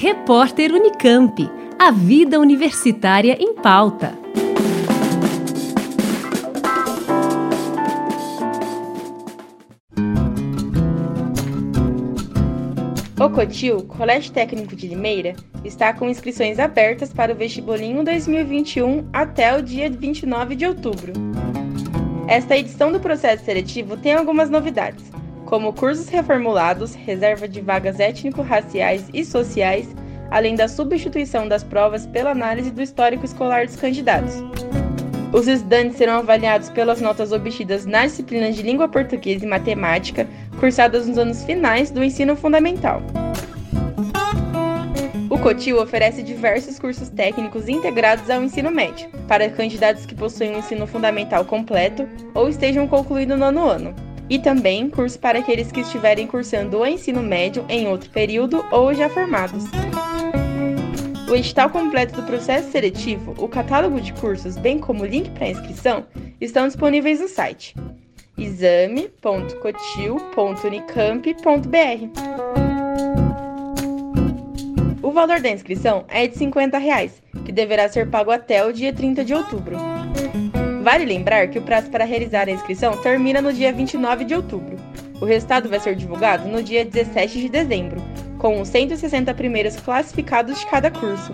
Repórter Unicamp. A vida universitária em pauta. O Cotil, Colégio Técnico de Limeira, está com inscrições abertas para o vestibulinho 2021 até o dia 29 de outubro. Esta edição do processo seletivo tem algumas novidades, como cursos reformulados, reserva de vagas étnico-raciais e sociais, além da substituição das provas pela análise do histórico escolar dos candidatos. Os estudantes serão avaliados pelas notas obtidas nas disciplinas de língua portuguesa e matemática, cursadas nos anos finais do ensino fundamental. O COTIL oferece diversos cursos técnicos integrados ao ensino médio, para candidatos que possuem um ensino fundamental completo ou estejam concluindo o nono ano, e também cursos para aqueles que estiverem cursando o ensino médio em outro período ou já formados. O edital completo do processo seletivo, o catálogo de cursos, bem como o link para inscrição, estão disponíveis no site exame.cotil.unicamp.br. O valor da inscrição é de 50 reais, que deverá ser pago até o dia 30 de outubro. Vale lembrar que o prazo para realizar a inscrição termina no dia 29 de outubro. O resultado vai ser divulgado no dia 17 de dezembro, com os 160 primeiros classificados de cada curso.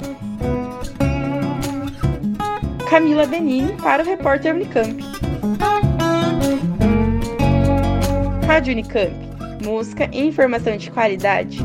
Camila Benini para o repórter Unicamp. Rádio Unicamp. Música e informação de qualidade.